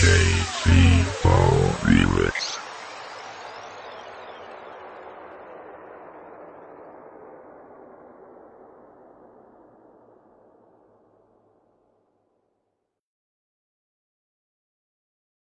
JC.